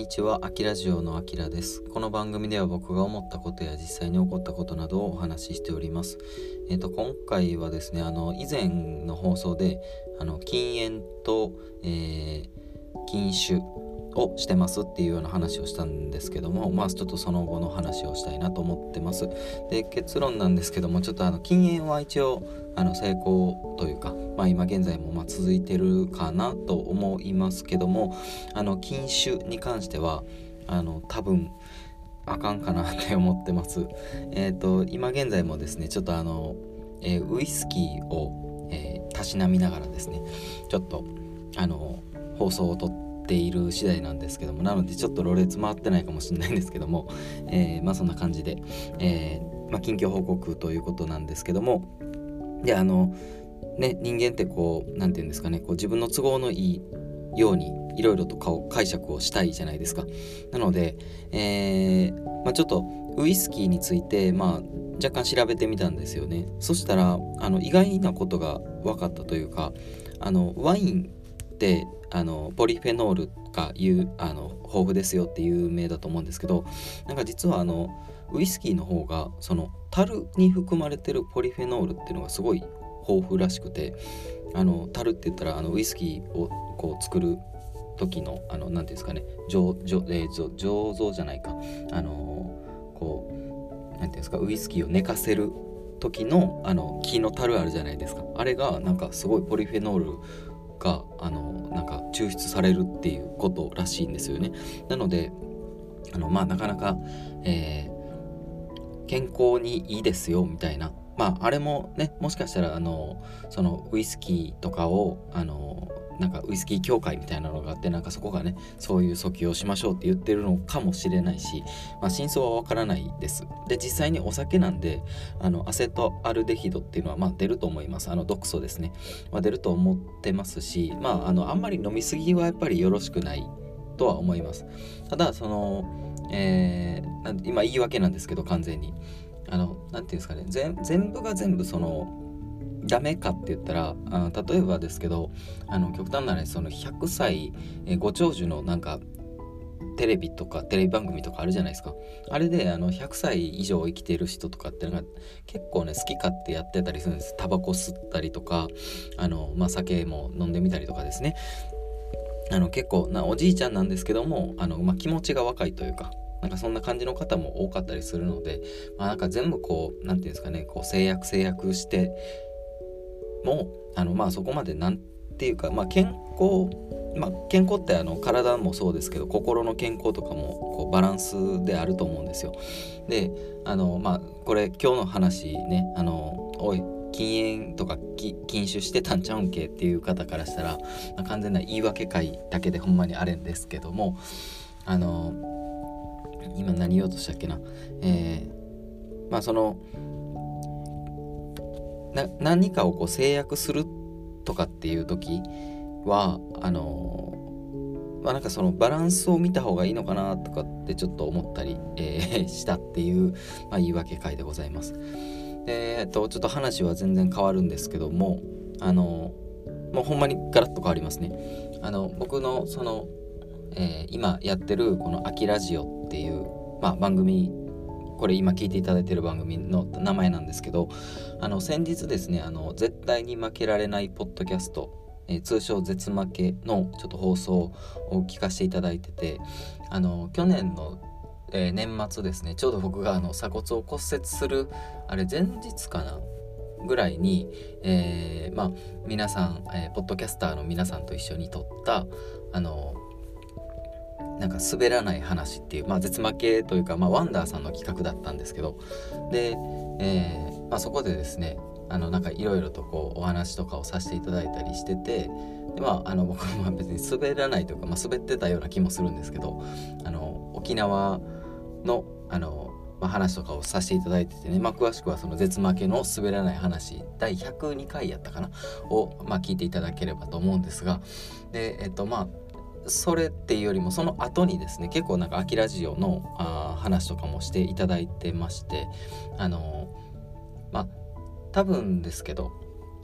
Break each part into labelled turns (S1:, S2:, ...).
S1: にちは、あきラジオのあきらです。この番組では僕が思ったことや実際に起こったことなどをお話ししております。えっ、ー、と、今回はですね、あの、以前の放送で、あの、禁煙と、えー、禁酒をしてますっていうような話をしたんですけどもまあちょっとその後の話をしたいなと思ってます。で結論なんですけどもちょっとあの禁煙は一応あの成功というかまあ今現在もま続いてるかなと思いますけどもあの禁酒に関してはあの多分あかんかなって思ってます。えっ、ー、と今現在もですねちょっとあの、えー、ウイスキーを、えー、たしなみながらですねちょっとあの放送をとっている次第なんですけどもなのでちょっとろれつ回ってないかもしれないんですけども、えー、まあそんな感じで、えー、まあ、近況報告ということなんですけどもであのね人間ってこう何て言うんですかねこう自分の都合のいいようにいろいろと解釈をしたいじゃないですか。なので、えー、まあ、ちょっとウイスキーについて、まあ、若干調べてみたんですよね。そしたらあの意外なことが分かったというかあのワインってあのポリフェノールがいうあの豊富ですよって有名だと思うんですけどなんか実はあのウイスキーの方がその樽に含まれてるポリフェノールっていうのがすごい豊富らしくてあの樽って言ったらあのウイスキーをこう作る時のあの何ていうんですかね醸醸,、えー、醸造じゃないか。あのこう何ていうんですかウイスキーを寝かせる時のあの木の樽あるじゃないですか。あれがなんかすごいポリフェノールがあのなんか抽出されるっていうことらしいんですよね。なのであのまあなかなか、えー、健康にいいですよみたいなまああれもねもしかしたらあのそのウイスキーとかをあのなんかウイスキー協会みたいなのがあってなんかそこがねそういう訴求をしましょうって言ってるのかもしれないし、まあ、真相はわからないです。で実際にお酒なんであのアセトアルデヒドっていうのはまあ出ると思います。あの毒素ですね、まあ、出ると思ってますしまああのあんまり飲みすぎはやっぱりよろしくないとは思います。ただその、えー、今言い訳なんですけど完全に。あの何て言うんですかね。全部が全部そのダメかって言ったらあ例えばですけどあの極端な話その100歳、えご長寿のなんかテレビとかテレビ番組とかあるじゃないですか。あれであの100歳以上生きてる人とかってのが結構ね好き勝手やってたりするんです。タバコ吸ったりとかあの、まあ、酒も飲んでみたりとかですね。あの結構なおじいちゃんなんですけどもあの、まあ、気持ちが若いというかなんかそんな感じの方も多かったりするので、まあ、なんか全部こう何て言うんですかねこう制約制約してもあのまあそこまでなんていうか、まあ、健康まあ、健康ってあの体もそうですけど心の健康とかもこうバランスであると思うんですよ。であのまあこれ今日の話ねあのおい禁煙とか禁酒してたんちゃうんけっていう方からしたら、まあ、完全な言い訳会だけでほんまにあれんですけどもあの今何言おうとしたっけなえー、まあその何かをこう制約するとかっていう時はあのまあなんかそのバランスを見た方がいいのかなとかってちょっと思ったり、えー、したっていう、まあ、言い訳会でございます。でえっとちょっと話は全然変わるんですけどもあのもうほんまにガラッと変わりますね。あの僕のその、えー、今やってるこの「秋ラジオ」っていう、まあ、番組これ今聞いていただいてる番組の名前なんですけどあの先日ですねあの絶対に負けられないポッドキャスト、え、通称絶負けのちょっと放送を聞かせていただいててあの去年のえー、年末ですねちょうど僕があの鎖骨を骨折するあれ前日かなぐらいに、えー、まあ皆さん、えー、ポッドキャスターの皆さんと一緒に撮ったあのなんか滑らない話っていう、まあ、絶負けというか、まあ、ワンダーさんの企画だったんですけどで、えーまあ、そこでですねあのなんかいろいろとこうお話とかをさせていただいたりしててで、まあ、あの僕は 別に滑らないというか、まあ、滑ってたような気もするんですけどあの沖縄のあの、まあ、話とかをさせていただいててね、まあ、詳しくはその絶負けの滑らない話第102回やったかなを、まあ、聞いていただければと思うんですがでえっとまあそれっていうよりもその後にですね結構なんか「秋ラジオの」あ話とかもしていただいてましてあのまあ多分ですけど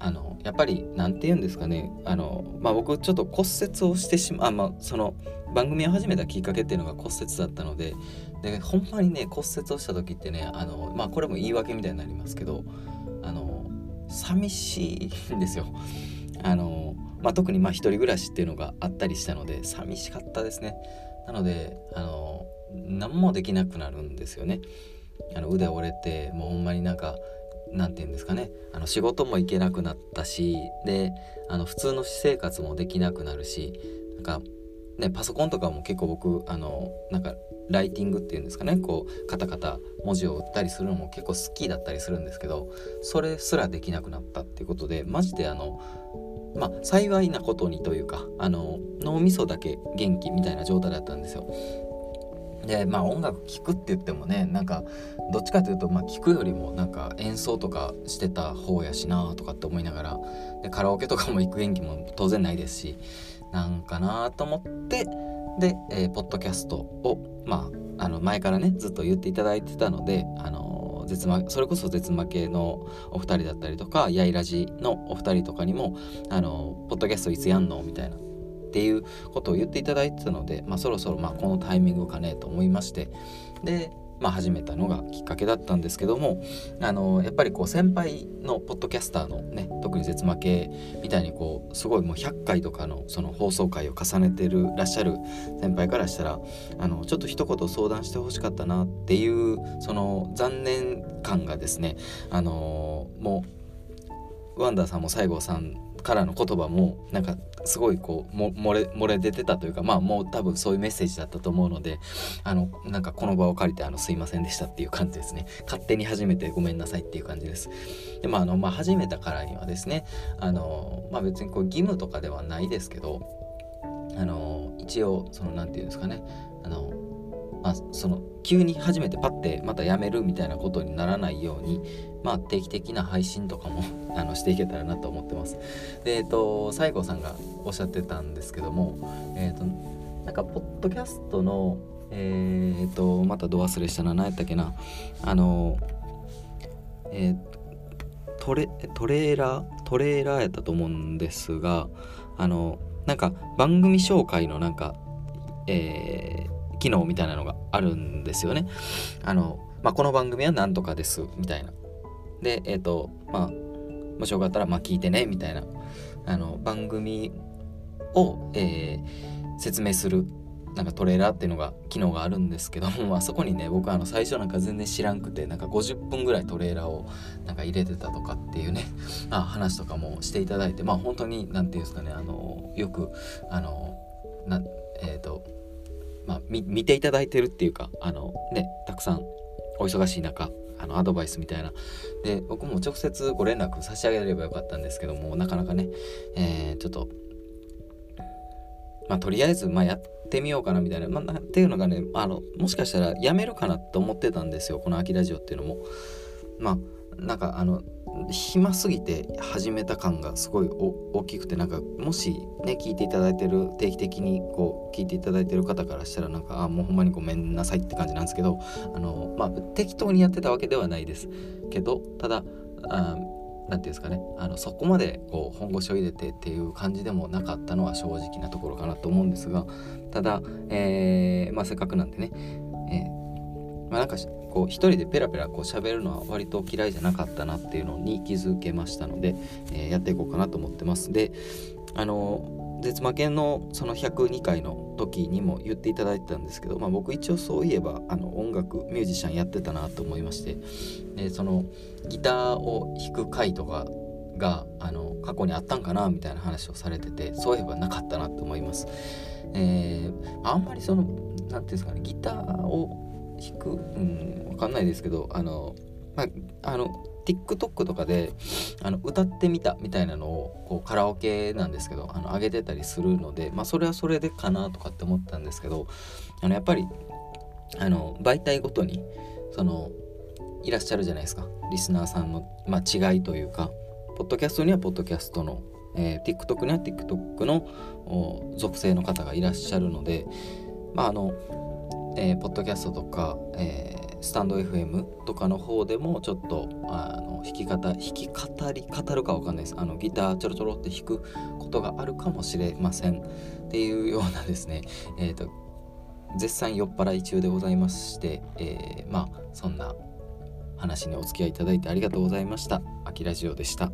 S1: あのやっぱり何て言うんですかねあの、まあ、僕ちょっと骨折をしてしまう、まあ、その番組を始めたきっかけっていうのが骨折だったのででほんまにね骨折をした時ってねあの、まあ、これも言い訳みたいになりますけどあの寂しいんですよ。あのまあ、特にまあ一人暮らしっていうのがあったりしたので寂しかったですね。なのであの何もできなくなるんですよね。あの腕折れてもうほんまになんか何て言うんですかねあの仕事も行けなくなったしであの普通の私生活もできなくなるしなんかねパソコンとかも結構僕あのなんかライティングっていうんですかねこうカタカタ文字を打ったりするのも結構好きだったりするんですけどそれすらできなくなったっていうことでマジであのまあ幸いなことにというかあの脳みそだけ元気みたいな状態だったんですよ。でまあ音楽聴くって言ってもねなんかどっちかというと、まあ、聴くよりもなんか演奏とかしてた方やしなとかって思いながらでカラオケとかも行く元気も当然ないですしなんかなと思ってで、えー、ポッドキャストをまああの前からねずっと言っていただいてたのであの絶負それこそ絶負けのお二人だったりとかやいらじのお二人とかにもあのポッドキャストいつやんのみたいなっていうことを言っていただいてたので、まあ、そろそろまあこのタイミングかねと思いまして。で、まあ、始めたのがきっかけだったんですけどもあのやっぱりこう先輩のポッドキャスターのね特に絶負けみたいにこうすごいもう100回とかのその放送回を重ねてるらっしゃる先輩からしたらあのちょっと一言相談してほしかったなっていうその残念感がですねあのもうワンダーさんも西郷さんからの言葉もなんかすごいこうも漏れ漏れ出てたというかまあもう多分そういうメッセージだったと思うのであのなんかこの場を借りてあのすいませんでしたっていう感じですね。勝手に始めてごめんなさいっていう感じです。でまああのまあ始めたからにはですねあのまあ別にこう義務とかではないですけどあの一応その何て言うんですかねあのまあ、その急に初めてパッてまたやめるみたいなことにならないようにまあ、定期的な配信とかも あのしていけたらなと思ってます。で、えっ、と、西郷さんがおっしゃってたんですけども、えっ、と、なんか、ポッドキャストの、えっ、と、またど忘れしたな、何やったっけな、あの、えトレ、トレーラー、トレーラーやったと思うんですが、あの、なんか、番組紹介のなんか、えー、機能みたいなのがあるんですよね。あの、まあ、この番組は何とかですみたいなでえっ、ー、とまあもしよかったらまあ聞いてねみたいなあの番組を、えー、説明するなんかトレーラーっていうのが機能があるんですけども、まあそこにね僕あの最初なんか全然知らんくてなんか50分ぐらいトレーラーをなんか入れてたとかっていうね、まあ、話とかもしていただいてまあ本当に何て言うんですかねあのよくあのなえっ、ー、とまあ見ていただいてるっていうかあのねたくさんお忙しい中あのアドバイスみたいな。で僕も直接ご連絡差し上げればよかったんですけどもなかなかね、えー、ちょっとまあとりあえずまあやってみようかなみたいな、まあ、っていうのがねあのもしかしたらやめるかなと思ってたんですよこの秋ラジオっていうのも。まあなんかあの暇すぎて始めた感がすごい大きくてなんかもしね聞いていただいてる定期的にこう聞いていただいてる方からしたらなんかあもうほんまにごめんなさいって感じなんですけどあのまあ適当にやってたわけではないですけどただあ何て言うんですかねあのそこまでこう本腰を入れてっていう感じでもなかったのは正直なところかなと思うんですがただ、え、まあ、せっかくなんでね、え、まあ、なんかこう一人でペラペラこう喋るのは割と嫌いじゃなかったなっていうのに気づけましたので、えー、やっていこうかなと思ってますであの絶負けのその102回の時にも言っていただいてたんですけど、まあ、僕一応そういえばあの音楽ミュージシャンやってたなと思いましてでそのギターを弾く回とかがあの過去にあったんかなみたいな話をされててそういえばなかったなと思います。えー、あんまりその何て言うんですかねギターを弾く？うん分かんないですけどあのまああの TikTok とかであの歌ってみたみたいなのをこうカラオケなんですけどあの上げてたりするのでまあそれはそれでかなとかって思ったんですけどあのやっぱりあの媒体ごとにそのいらっしゃるじゃないですか。リスナーさんの、まあ、違いというかポッドキャストにはポッドキャストの、えー、TikTok には TikTok の属性の方がいらっしゃるのでまああのえー、ポッドキャストとか、えスタンド FM とかの方でもちょっとあの弾き方弾き語り語るかわかんないですあのギターちょろちょろって弾くことがあるかもしれませんっていうようなですね え、ー、と絶賛酔っ払い中でございまして、えー、まあそんな話にお付き合いいただいてありがとうございました。あきラジオでした。